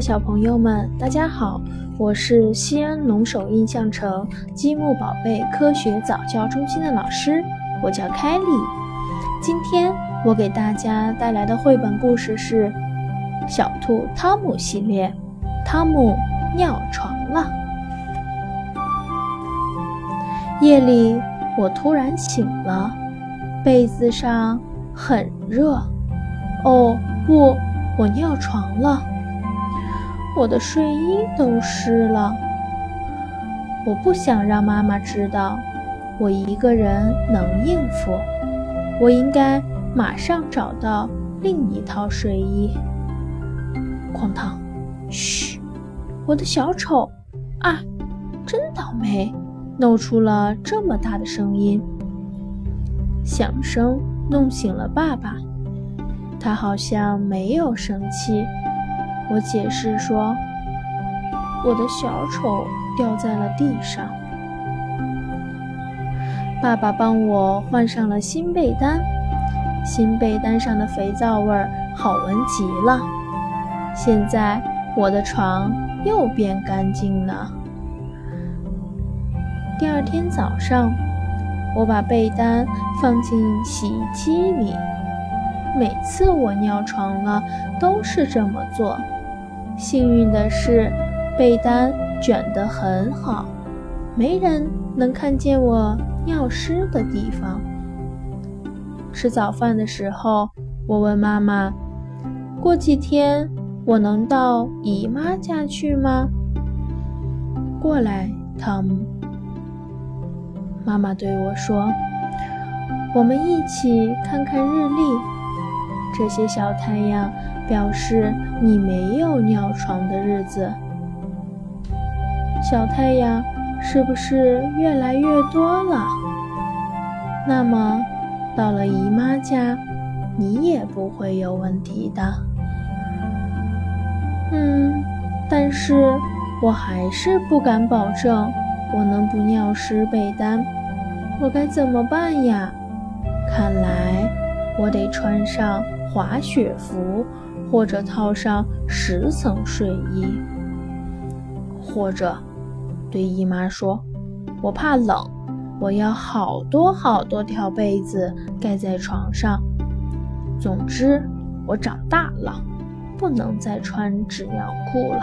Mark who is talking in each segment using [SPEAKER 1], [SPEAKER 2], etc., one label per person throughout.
[SPEAKER 1] 小朋友们，大家好！我是西安龙首印象城积木宝贝科学早教中心的老师，我叫凯莉。今天我给大家带来的绘本故事是《小兔汤姆系列》，汤姆尿床了。夜里，我突然醒了，被子上很热。哦，不，我尿床了。我的睡衣都湿了。我不想让妈妈知道，我一个人能应付。我应该马上找到另一套睡衣。哐当，嘘，我的小丑啊，真倒霉！弄出了这么大的声音，响声弄醒了爸爸，他好像没有生气。我解释说：“我的小丑掉在了地上。”爸爸帮我换上了新被单，新被单上的肥皂味儿好闻极了。现在我的床又变干净了。第二天早上，我把被单放进洗衣机里。每次我尿床了，都是这么做。幸运的是，被单卷得很好，没人能看见我尿湿的地方。吃早饭的时候，我问妈妈：“过几天我能到姨妈家去吗？”过来，汤姆。妈妈对我说：“我们一起看看日历，这些小太阳表示你没有尿床的日子。小太阳是不是越来越多了？那么到了姨妈家，你也不会有问题的。”嗯，但是我还是不敢保证。我能不尿湿被单？我该怎么办呀？看来我得穿上滑雪服，或者套上十层睡衣，或者对姨妈说：“我怕冷，我要好多好多条被子盖在床上。”总之，我长大了，不能再穿纸尿裤了。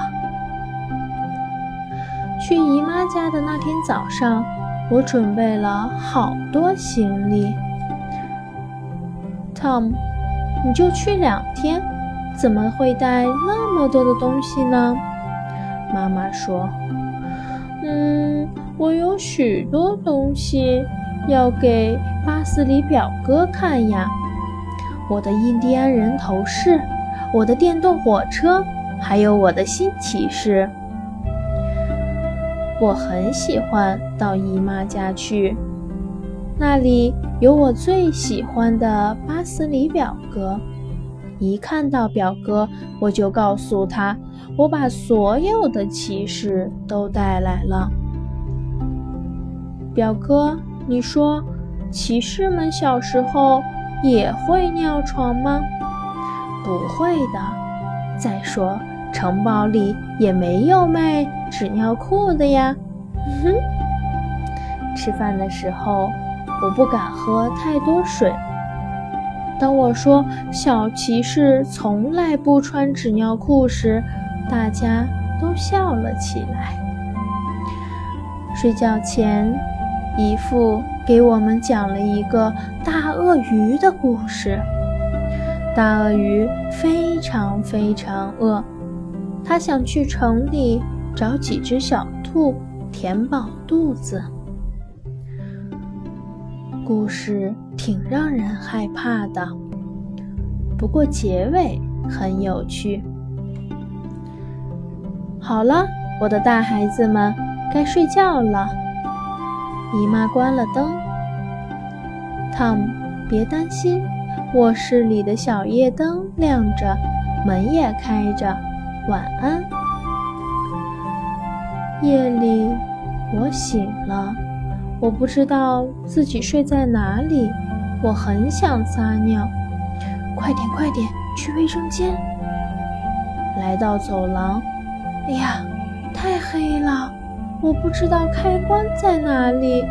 [SPEAKER 1] 去姨妈家的那天早上，我准备了好多行李。Tom，你就去两天，怎么会带那么多的东西呢？妈妈说：“嗯，我有许多东西要给巴斯里表哥看呀，我的印第安人头饰，我的电动火车，还有我的新骑士。”我很喜欢到姨妈家去，那里有我最喜欢的巴斯里表哥。一看到表哥，我就告诉他，我把所有的骑士都带来了。表哥，你说，骑士们小时候也会尿床吗？不会的。再说。城堡里也没有卖纸尿裤的呀。嗯哼！吃饭的时候，我不敢喝太多水。当我说小骑士从来不穿纸尿裤时，大家都笑了起来。睡觉前，姨父给我们讲了一个大鳄鱼的故事。大鳄鱼非常非常饿。他想去城里找几只小兔填饱肚子。故事挺让人害怕的，不过结尾很有趣。好了，我的大孩子们，该睡觉了。姨妈关了灯。汤姆，别担心，卧室里的小夜灯亮着，门也开着。晚安。夜里，我醒了，我不知道自己睡在哪里，我很想撒尿，快点快点去卫生间。来到走廊。哎呀，太黑了，我不知道开关在哪里。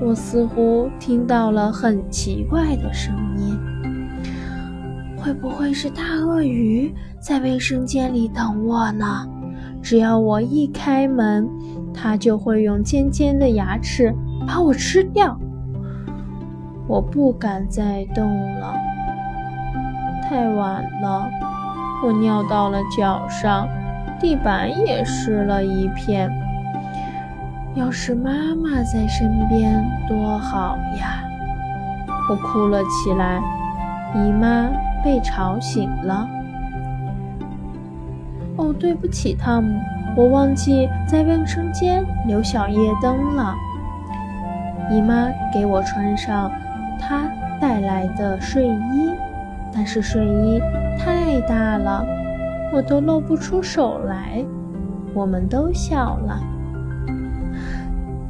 [SPEAKER 1] 我似乎听到了很奇怪的声音，会不会是大鳄鱼在卫生间里等我呢？只要我一开门，它就会用尖尖的牙齿把我吃掉。我不敢再动了，太晚了，我尿到了脚上，地板也湿了一片。要是妈妈在身边多好呀！我哭了起来。姨妈被吵醒了。哦，对不起，汤姆，我忘记在卫生间留小夜灯了。姨妈给我穿上他带来的睡衣，但是睡衣太大了，我都露不出手来。我们都笑了。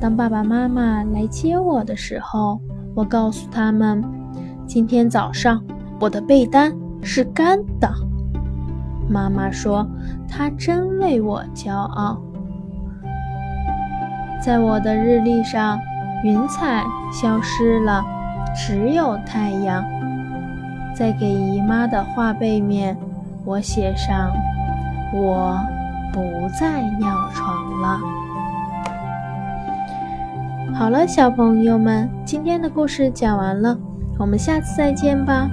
[SPEAKER 1] 当爸爸妈妈来接我的时候，我告诉他们，今天早上我的被单是干的。妈妈说，她真为我骄傲。在我的日历上，云彩消失了，只有太阳。在给姨妈的画背面，我写上：我不再尿床了。好了，小朋友们，今天的故事讲完了，我们下次再见吧。